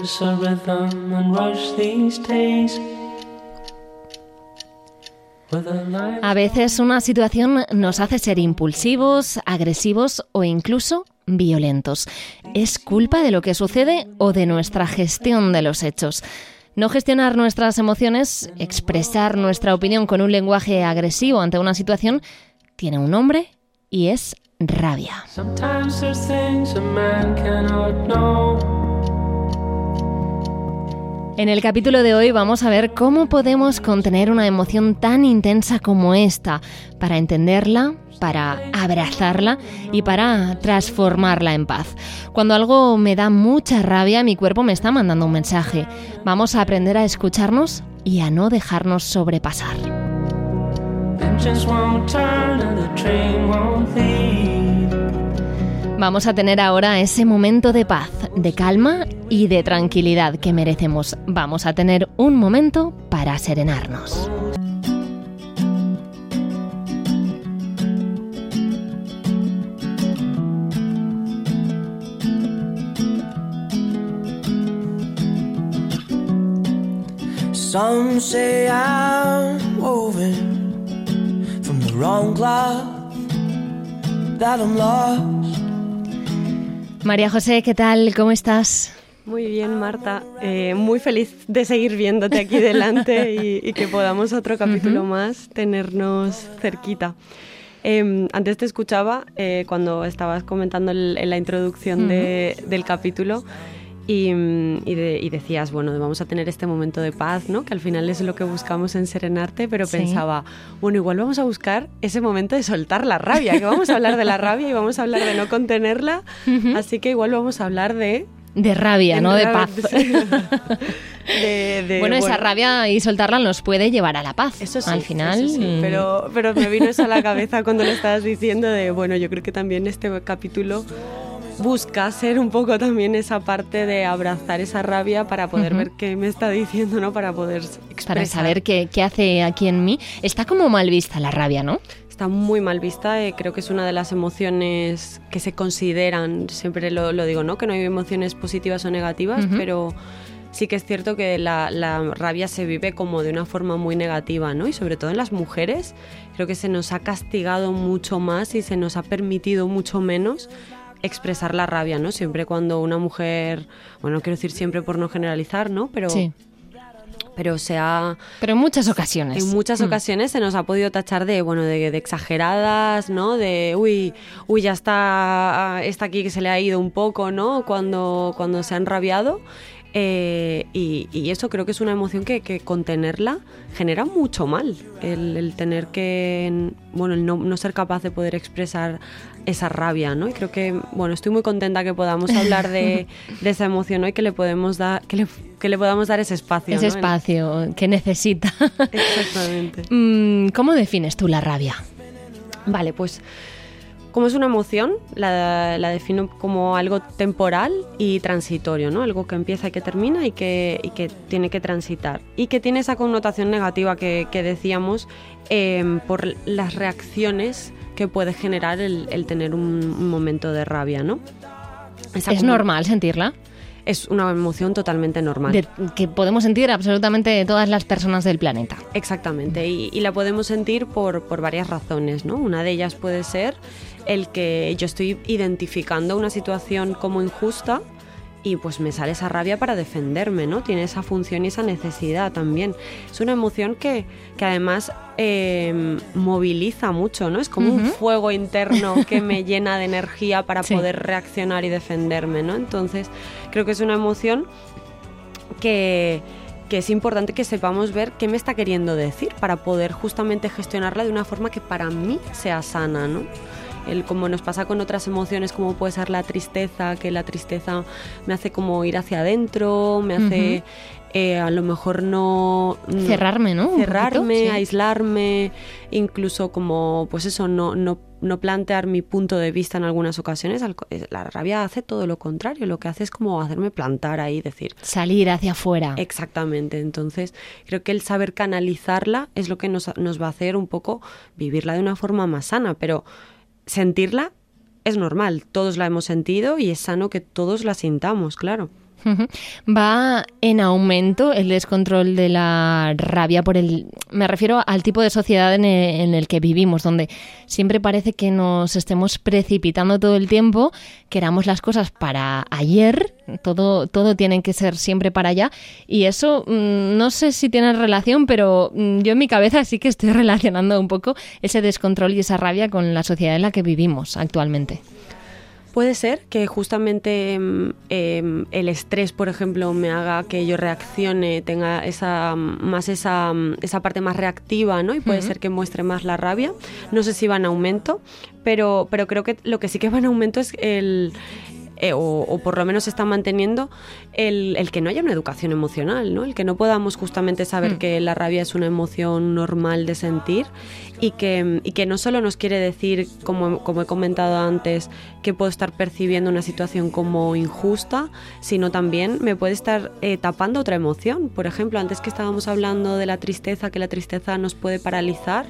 dance a rhythm and rush these days. A veces una situación nos hace ser impulsivos, agresivos o incluso violentos. ¿Es culpa de lo que sucede o de nuestra gestión de los hechos? No gestionar nuestras emociones, expresar nuestra opinión con un lenguaje agresivo ante una situación, tiene un nombre y es rabia. En el capítulo de hoy vamos a ver cómo podemos contener una emoción tan intensa como esta para entenderla, para abrazarla y para transformarla en paz. Cuando algo me da mucha rabia, mi cuerpo me está mandando un mensaje. Vamos a aprender a escucharnos y a no dejarnos sobrepasar. Vamos a tener ahora ese momento de paz, de calma y de tranquilidad que merecemos. Vamos a tener un momento para serenarnos. Some say I'm woven from the wrong cloth, that I'm lost. María José, ¿qué tal? ¿Cómo estás? Muy bien, Marta. Eh, muy feliz de seguir viéndote aquí delante y, que podamos otro capítulo más tenernos cerquita. Em, antes te escuchaba eh, cuando estabas comentando en la introducción del capítulo y, decías, bueno, vamos a tener este momento de paz, ¿no? Que al final es lo que buscamos en Serenarte, pero pensaba, bueno, igual vamos a buscar ese momento de soltar la rabia, que vamos a hablar de la rabia y vamos a hablar de no contenerla, así que igual vamos a hablar de... De rabia, no de paz. bueno, esa rabia y soltarla nos puede llevar a la paz. Eso sí, al final. Mm. pero, pero me vino eso a la cabeza cuando le estabas diciendo de, bueno, yo creo que también este capítulo busca ser un poco también esa parte de abrazar esa rabia para poder ver qué me está diciendo, ¿no? Para poder expresar. Para saber qué, qué hace aquí en mí. Está como mal vista la rabia, ¿no? está muy mal vista. Eh, creo que es una de las emociones que se consideran, siempre lo, lo digo, ¿no? Que no hay emociones positivas o negativas, pero sí que es cierto que la, la, rabia se vive como de una forma muy negativa, ¿no? Y sobre todo en las mujeres, creo que se nos ha castigado mucho más y se nos ha permitido mucho menos expresar la rabia, ¿no? Siempre cuando una mujer, bueno, quiero decir siempre por no generalizar, ¿no? Pero sí. Pero se ha... Pero en muchas ocasiones. En muchas mm. ocasiones se nos ha podido tachar de, bueno, de, exageradas, ¿no? De, uy, uy, ya está, está aquí que se le ha ido un poco, ¿no? Cuando, cuando se ha enrabiado. Eh, y, eso creo que es una emoción que, contenerla genera mucho mal. El, tener que, bueno, el no, ser capaz de poder expresar esa rabia, ¿no? Y creo que, bueno, estoy muy contenta que podamos hablar de, esa emoción y que le podemos dar, que le, que le podamos dar ese espacio. Ese espacio que necesita. Exactamente. Mm, ¿Cómo defines tú la rabia? Vale, pues como es una emoción, la, defino como algo temporal y transitorio, ¿no? Algo que empieza y que termina y que, que tiene que transitar. Y que tiene esa connotación negativa que, decíamos em, por las reacciones que puede generar el, tener un, momento de rabia, ¿no? ¿Es normal sentirla? es una emoción totalmente normal. que podemos sentir absolutamente todas las personas del planeta. Exactamente, y, la podemos sentir por, por, varias razones, ¿no? Una de ellas puede ser el que yo estoy identificando una situación como injusta y pues me sale esa rabia para defenderme, ¿no? Tiene esa función y esa necesidad también. Es una emoción que, además em, moviliza mucho, ¿no? Es como un fuego interno que me llena de energía para poder reaccionar y defenderme, ¿no? Entonces creo que es una emoción que, que es importante que sepamos ver qué me está queriendo decir para poder justamente gestionarla de una forma que para mí sea sana, ¿no? El, como nos pasa con otras emociones, como puede ser la tristeza, que la tristeza me hace como ir hacia adentro, me hace eh, a lo mejor no... Cerrarme, ¿no? Cerrarme, aislarme, incluso como, pues eso, no, no, no plantear mi punto de vista en algunas ocasiones. Eh, la rabia hace todo lo contrario, lo que hace es como hacerme plantar ahí, decir... Salir hacia afuera. Exactamente, entonces creo que el saber canalizarla es lo que nos, nos va a hacer un poco vivirla de una forma más sana, pero sentirla es normal, todos la hemos sentido y es sano que todos la sintamos, claro. Va en aumento el descontrol de la rabia por el... Me refiero al tipo de sociedad en el, que vivimos, donde siempre parece que nos estemos precipitando todo el tiempo, queramos las cosas para ayer, todo, todo tiene que ser siempre para allá, y eso mm, no sé si tiene relación, pero mm, yo en mi cabeza sí que estoy relacionando un poco ese descontrol y esa rabia con la sociedad en la que vivimos actualmente. Puede ser que justamente em, el estrés, por ejemplo, me haga que yo reaccione, tenga esa más esa, esa parte más reactiva, ¿no? Y puede ser que muestre más la rabia. No sé si va en aumento, pero, pero creo que lo que sí que va en aumento es el, eh, o, por lo menos se está manteniendo el, que no haya una educación emocional, ¿no? el que no podamos justamente saber mm. que la rabia es una emoción normal de sentir y que, y que no solo nos quiere decir, como, como he comentado antes, que puedo estar percibiendo una situación como injusta, sino también me puede estar eh, tapando otra emoción. Por ejemplo, antes que estábamos hablando de la tristeza, que la tristeza nos puede paralizar,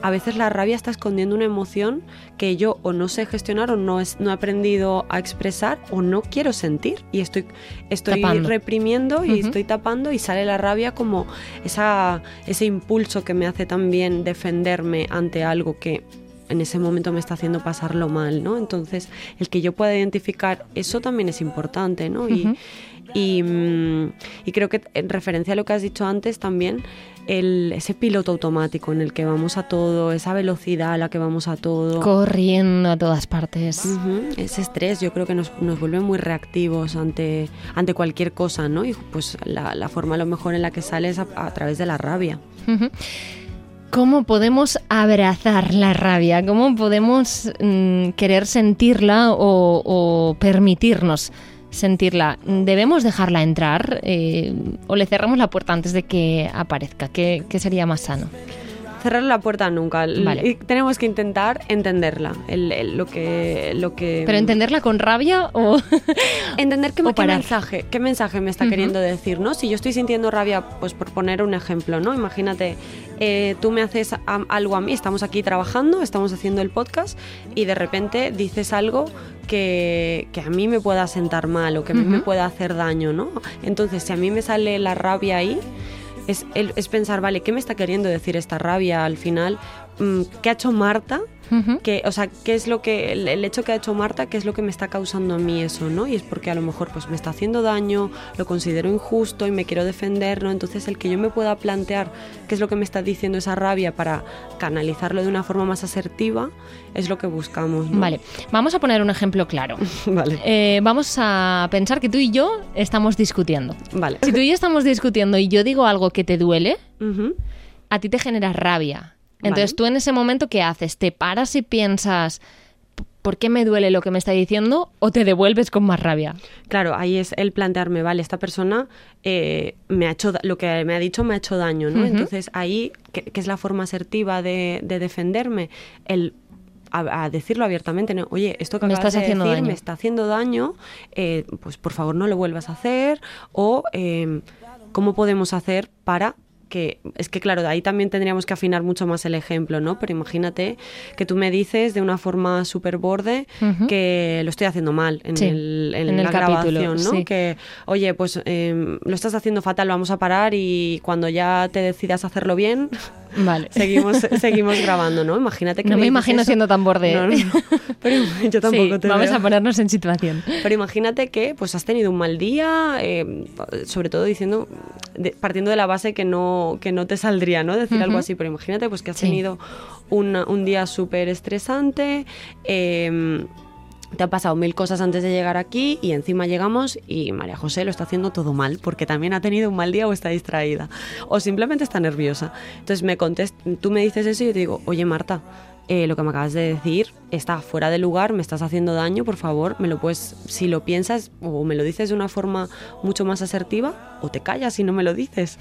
a veces la rabia está escondiendo una emoción que yo o no sé gestionar o no, es, no he aprendido a expresar o no quiero sentir y estoy, estoy reprimiendo y estoy tapando y sale la rabia como esa, ese impulso que me hace también defenderme ante algo que en ese momento me está haciendo pasarlo mal, ¿no? Entonces, el que yo pueda identificar eso también es importante, ¿no? y, y, creo que en referencia a lo que has dicho antes también, el, ese piloto automático en el que vamos a todo, esa velocidad a la que vamos a todo. Corriendo a todas partes. Ese estrés yo creo que nos, nos, vuelve muy reactivos ante, ante cualquier cosa, ¿no? Y pues la, la forma a lo mejor en la que sale es a, través de la rabia. ¿Cómo podemos abrazar la rabia? ¿Cómo podemos mm, querer sentirla o, o permitirnos sentirla, ¿debemos dejarla entrar eh, o le cerramos la puerta antes de que aparezca? ¿Qué, sería más sano? Cerrar la puerta nunca. Vale. Tenemos que intentar entenderla. lo que, lo que. Pero entenderla con rabia o. Entender qué, mensaje, qué mensaje me está queriendo decir, ¿no? Si yo estoy sintiendo rabia, pues por poner un ejemplo, ¿no? Imagínate, eh, tú me haces algo a mí, estamos aquí trabajando, estamos haciendo el podcast y de repente dices algo que, a mí me pueda sentar mal o que a mí me pueda hacer daño, ¿no? Entonces, si a mí me sale la rabia ahí, es, es pensar, vale, ¿qué me está queriendo decir esta rabia al final? Mm, ¿Qué ha hecho Marta que, o sea, qué es lo que, el, hecho que ha hecho Marta, qué es lo que me está causando a mí eso, ¿no? Y es porque a lo mejor pues me está haciendo daño, lo considero injusto y me quiero defender, ¿no? Entonces el que yo me pueda plantear qué es lo que me está diciendo esa rabia para canalizarlo de una forma más asertiva es lo que buscamos. Vale, vamos a poner un ejemplo claro. vale. Eh, vamos a pensar que tú y yo estamos discutiendo. Vale. Si tú y yo estamos discutiendo y yo digo algo que te duele, a ti te genera rabia entonces tú en ese momento, ¿qué haces? ¿Te paras y piensas, ¿por qué me duele lo que me está diciendo? ¿O te devuelves con más rabia? Claro, ahí es el plantearme, vale, esta persona eh, me ha hecho, lo que me ha dicho me ha hecho daño, ¿no? Entonces ahí, ¿qué, es la forma asertiva de, defenderme? El a, decirlo abiertamente, ¿no? oye, esto que me estás haciendo decir me está haciendo daño, eh, pues por favor no lo vuelvas a hacer, o eh, cómo podemos hacer para que es que claro, de ahí también tendríamos que afinar mucho más el ejemplo, ¿no? Pero imagínate que tú me dices de una forma súper borde que lo estoy haciendo mal en, el, en, la grabación, ¿no? Que, oye, pues em, lo estás haciendo fatal, vamos a parar y cuando ya te decidas hacerlo bien, Vale. Seguimos, seguimos grabando, ¿no? Imagínate que. No me, imagino siendo tan borde. pero yo tampoco te Vamos a ponernos en situación. Pero imagínate que pues has tenido un mal día, eh, sobre todo diciendo, partiendo de la base que no, que no te saldría, ¿no? Decir algo así, pero imagínate pues que has tenido un día súper estresante. Eh, te han pasado mil cosas antes de llegar aquí y encima llegamos y María José lo está haciendo todo mal porque también ha tenido un mal día o está distraída o simplemente está nerviosa. Entonces me contest tú me dices eso y yo te digo, oye Marta, eh, lo que me acabas de decir está fuera de lugar, me estás haciendo daño, por favor, me lo puedes, si lo piensas o me lo dices de una forma mucho más asertiva o te callas y no me lo dices.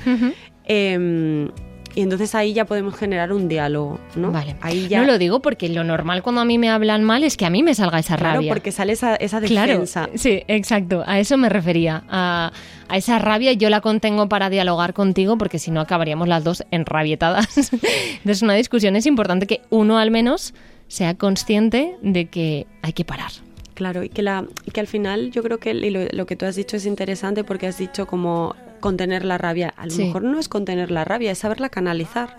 Y entonces ahí ya podemos generar un diálogo, ¿no? Vale. Ahí ya... No lo digo porque lo normal cuando a mí me hablan mal es que a mí me salga esa rabia. Claro, porque sale esa, esa defensa. Claro, sí, exacto. A eso me refería. A, a esa rabia yo la contengo para dialogar contigo porque si no acabaríamos las dos enrabietadas. Entonces una discusión es importante que uno al menos sea consciente de que hay que parar Claro, y que, la, que al final yo creo que lo, que tú has dicho es interesante porque has dicho como contener la rabia. A lo mejor no es contener la rabia, es saberla canalizar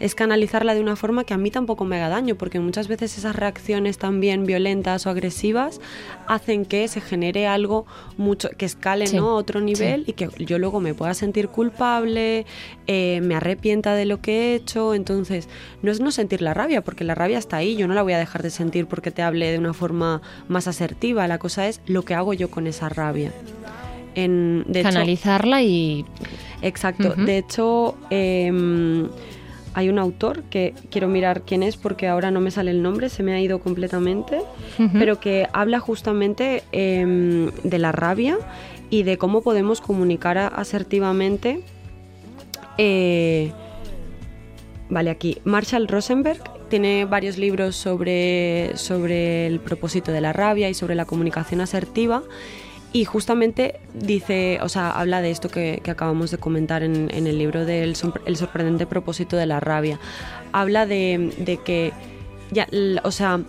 es canalizarla de una forma que a mí tampoco me haga daño, porque muchas veces esas reacciones también violentas o agresivas hacen que se genere algo mucho que escale ¿no? a otro nivel y que yo luego me pueda sentir culpable, eh, me arrepienta de lo que he hecho. Entonces, no es no sentir la rabia, porque la rabia está ahí, yo no la voy a dejar de sentir porque te hable de una forma más asertiva. La cosa es lo que hago yo con esa rabia. En, Canalizarla y... Exacto. De hecho, em, hay un autor que quiero mirar quién es porque ahora no me sale el nombre, se me ha ido completamente, pero que habla justamente em, de la rabia y de cómo podemos comunicar asertivamente. Eh, vale, aquí, Marshall Rosenberg tiene varios libros sobre, sobre el propósito de la rabia y sobre la comunicación asertiva y justamente dice, o sea, habla de esto que, acabamos de comentar en, el libro del El sorprendente propósito de la rabia. Habla de, que, ya, o sea,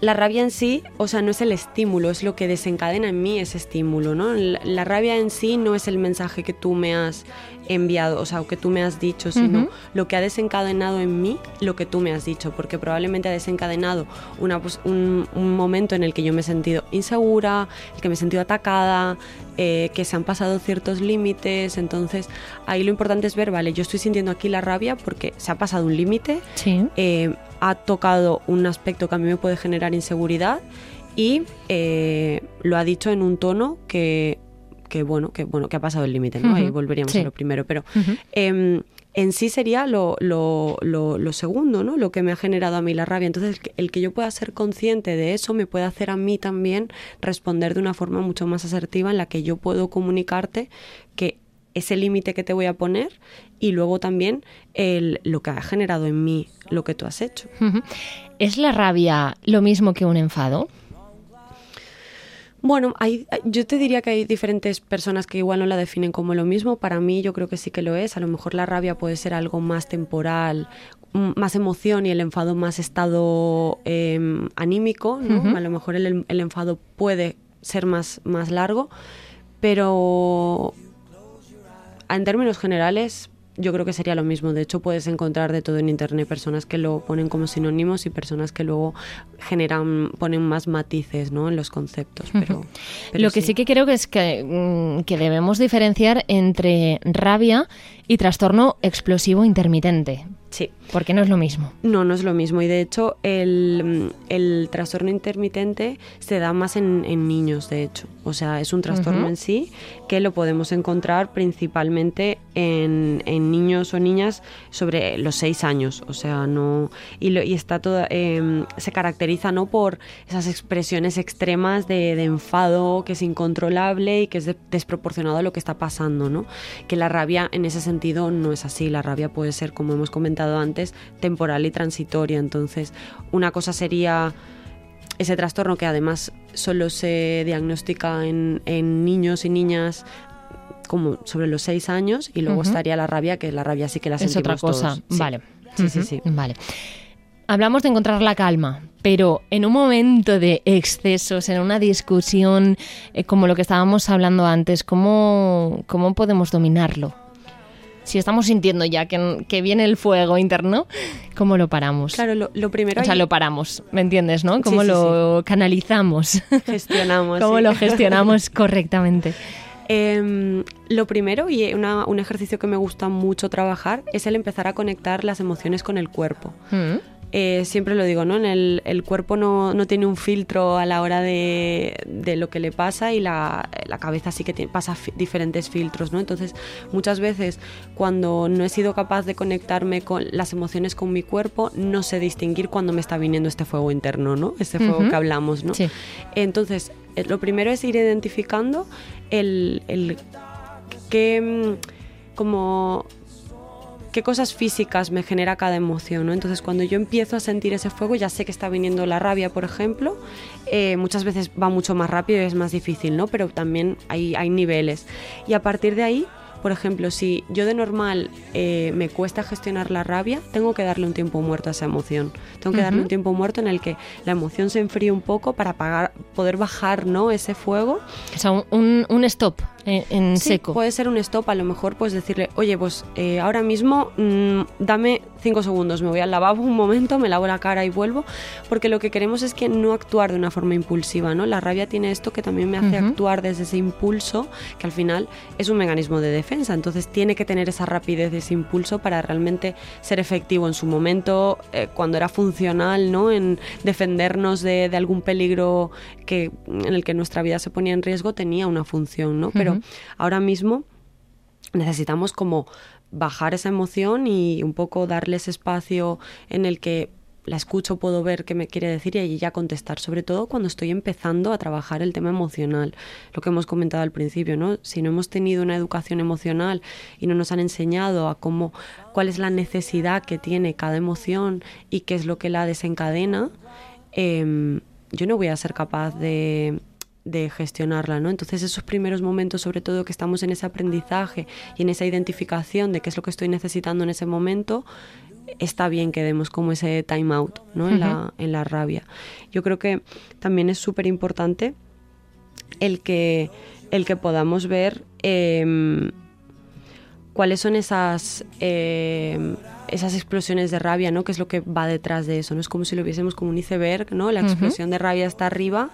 la rabia en sí, o sea, no es el estímulo, es lo que desencadena en mí ese estímulo, ¿no? La, rabia en sí no es el mensaje que tú me has enviado, o sea, o que tú me has dicho, sino lo que ha desencadenado en mí lo que tú me has dicho, porque probablemente ha desencadenado una, pues, un, momento en el que yo me he sentido insegura, el que me he sentido atacada, eh, que se han pasado ciertos límites, entonces ahí lo importante es ver, vale, yo estoy sintiendo aquí la rabia porque se ha pasado un límite, sí. Eh, ha tocado un aspecto que a mí me puede generar inseguridad y eh, lo ha dicho en un tono que, que, bueno, que bueno, que ha pasado el límite, ¿no? Ahí volveríamos a lo primero. Pero em, en sí sería lo, lo, lo, segundo, ¿no? Lo que me ha generado a mí la rabia. Entonces, el que yo pueda ser consciente de eso me puede hacer a mí también responder de una forma mucho más asertiva en la que yo puedo comunicarte que ese límite que te voy a poner y luego también el, lo que ha generado en mí lo que tú has hecho. ¿Es la rabia lo mismo que un enfado? Bueno, hay, yo te diría que hay diferentes personas que igual no la definen como lo mismo. Para mí yo creo que sí que lo es. A lo mejor la rabia puede ser algo más temporal, más emoción y el enfado más estado em, anímico. ¿no? A lo mejor el, el enfado puede ser más, más largo, pero en términos generales, yo creo que sería lo mismo. De hecho, puedes encontrar de todo en internet personas que lo ponen como sinónimos y personas que luego generan, ponen más matices ¿no? en los conceptos. Pero, lo que sí. que creo que es que, mm, que debemos diferenciar entre rabia y trastorno explosivo intermitente. Sí. Porque no es lo mismo. No, no es lo mismo. Y de hecho, el, trastorno intermitente se da más en, niños, de hecho. O sea, es un trastorno en sí que lo podemos encontrar principalmente en, niños o niñas sobre los seis años. O sea, no. Y, y está todo. Em, se caracteriza no por esas expresiones extremas de, de, enfado que es incontrolable y que es desproporcionado a lo que está pasando, ¿no? Que la rabia en ese sentido no es así. La rabia puede ser, como hemos comentado antes, temporal y transitoria. Entonces, una cosa sería ese trastorno que además solo se diagnostica en, niños y niñas como sobre los seis años y luego estaría la rabia, que la rabia sí que la es otra cosa. Vale. Sí, sí, sí. Vale. Hablamos de encontrar la calma, pero en un momento de excesos, en una discusión eh, como lo que estábamos hablando antes, ¿cómo, cómo podemos dominarlo? Si estamos sintiendo ya que, viene el fuego interno, ¿cómo lo paramos? Claro, lo, primero... O sea, lo paramos, ¿me entiendes, no? ¿Cómo lo canalizamos? Gestionamos. ¿Cómo lo gestionamos correctamente? Em, lo primero, y un ejercicio que me gusta mucho trabajar, es el empezar a conectar las emociones con el cuerpo. Mm. Eh, siempre lo digo, ¿no? En el, el cuerpo no, no, tiene un filtro a la hora de, de lo que le pasa y la, la cabeza sí que tiene, pasa diferentes filtros, ¿no? Entonces, muchas veces cuando no he sido capaz de conectarme con las emociones con mi cuerpo, no sé distinguir cuando me está viniendo este fuego interno, ¿no? Este fuego que hablamos, ¿no? Entonces, eh, lo primero es ir identificando el, el que mm, como qué cosas físicas me genera cada emoción, ¿no? Entonces cuando yo empiezo a sentir ese fuego ya sé que está viniendo la rabia, por ejemplo, eh, muchas veces va mucho más rápido y es más difícil, ¿no? Pero también hay, hay niveles. Y a partir de ahí Por ejemplo, si yo de normal eh, me cuesta gestionar la rabia, tengo que darle un tiempo muerto a esa emoción. Tengo que darle un tiempo muerto en el que la emoción se enfríe un poco para poder bajar ¿no? ese fuego. O sea, un, un stop en, seco. Puede ser un stop, a lo mejor pues decirle, oye, pues eh, ahora mismo mm, dame cinco segundos, me voy al lavabo un momento, me lavo la cara y vuelvo, porque lo que queremos es que no actuar de una forma impulsiva, ¿no? La rabia tiene esto que también me hace actuar desde ese impulso, que al final es un mecanismo de defensa, entonces tiene que tener esa rapidez, ese impulso para realmente ser efectivo en su momento, eh, cuando era funcional, ¿no? En defendernos de, algún peligro que, en el que nuestra vida se ponía en riesgo, tenía una función, ¿no? Pero ahora mismo necesitamos como bajar esa emoción y un poco darle ese espacio en el que la escucho, puedo ver qué me quiere decir y ya contestar, sobre todo cuando estoy empezando a trabajar el tema emocional, lo que hemos comentado al principio, ¿no? Si no hemos tenido una educación emocional y no nos han enseñado a cómo, cuál es la necesidad que tiene cada emoción y qué es lo que la desencadena, em, yo no voy a ser capaz de, de gestionarla, ¿no? Entonces esos primeros momentos, sobre todo que estamos en ese aprendizaje y en esa identificación de qué es lo que estoy necesitando en ese momento, está bien que demos como ese time out, ¿no? En, la, en la rabia. Yo creo que también es súper importante el que, el que podamos ver em, cuáles son esas, em, esas explosiones de rabia, ¿no? ¿Qué es lo que va detrás de eso? ¿no? Es como si lo viésemos como un iceberg, ¿no? La explosión de rabia está arriba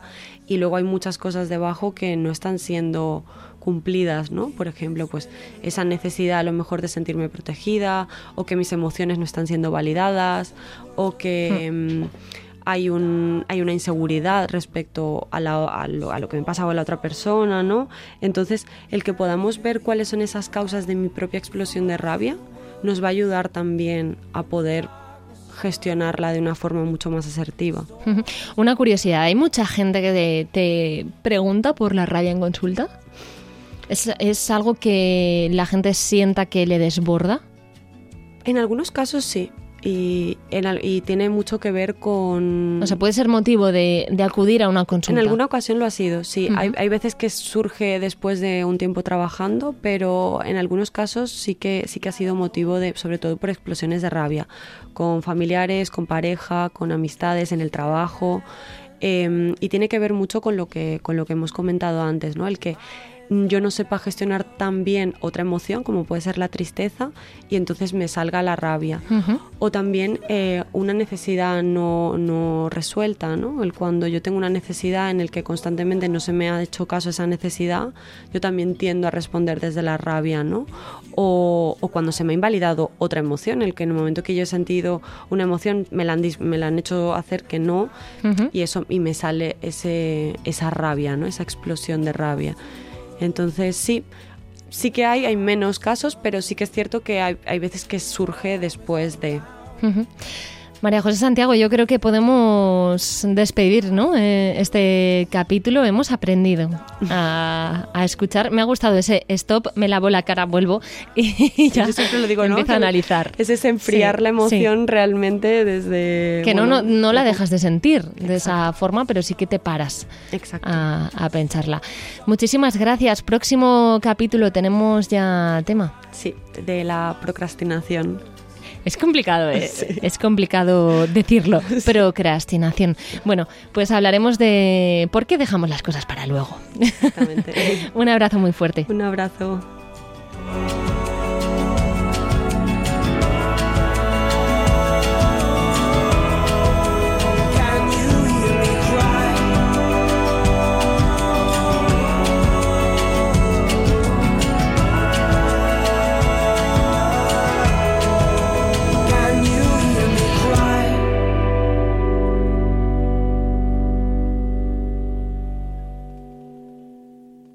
y luego hay muchas cosas debajo que no están siendo cumplidas, ¿no? Por ejemplo, pues esa necesidad a lo mejor de sentirme protegida o que mis emociones no están siendo validadas o que... hay, un, hay una inseguridad respecto a, a, lo, a, lo, que me pasa a la otra persona, ¿no? Entonces, el que podamos ver cuáles son esas causas de mi propia explosión de rabia nos va a ayudar también a poder gestionarla de una forma mucho más asertiva. Una curiosidad, ¿hay mucha gente que te, pregunta por la rabia en consulta? ¿Es, ¿Es, algo que la gente sienta que le desborda? En algunos casos sí y, y, tiene mucho que ver con... O sea, puede ser motivo de, acudir a una consulta. En alguna ocasión lo ha sido, sí. hay, hay, veces que surge después de un tiempo trabajando, pero en algunos casos sí que, sí que ha sido motivo de, sobre todo por explosiones de rabia, con familiares, con pareja, con amistades, en el trabajo. Em, y tiene que ver mucho con lo que, con lo que hemos comentado antes, ¿no? El que yo no sepa gestionar tan bien otra emoción como puede ser la tristeza y entonces me salga la rabia. O también eh, una necesidad no, no resuelta, ¿no? El cuando yo tengo una necesidad en el que constantemente no se me ha hecho caso a esa necesidad, yo también tiendo a responder desde la rabia, ¿no? O, o cuando se me ha invalidado otra emoción, el que en el momento que yo he sentido una emoción me la han, me la han hecho hacer que no y eso y me sale ese, esa rabia, ¿no? Esa explosión de rabia. Entonces sí, sí que hay, hay menos casos, pero sí que es cierto que hay, hay veces que surge después de... María José Santiago, yo creo que podemos despedir ¿no? Eh, este capítulo. Hemos aprendido a, escuchar. Me ha gustado ese stop, me lavo la cara, vuelvo y ya siempre lo digo, empiezo a analizar. Es ese enfriar la emoción realmente desde... Que no, no, la dejas de sentir de esa forma, pero sí que te paras A, a pensarla. Muchísimas gracias. Próximo capítulo, ¿tenemos ya tema? Sí, de la procrastinación. Es complicado, ¿eh? es complicado decirlo. Procrastinación. Bueno, pues hablaremos de por qué dejamos las cosas para luego. Exactamente. Un abrazo muy fuerte. Un abrazo.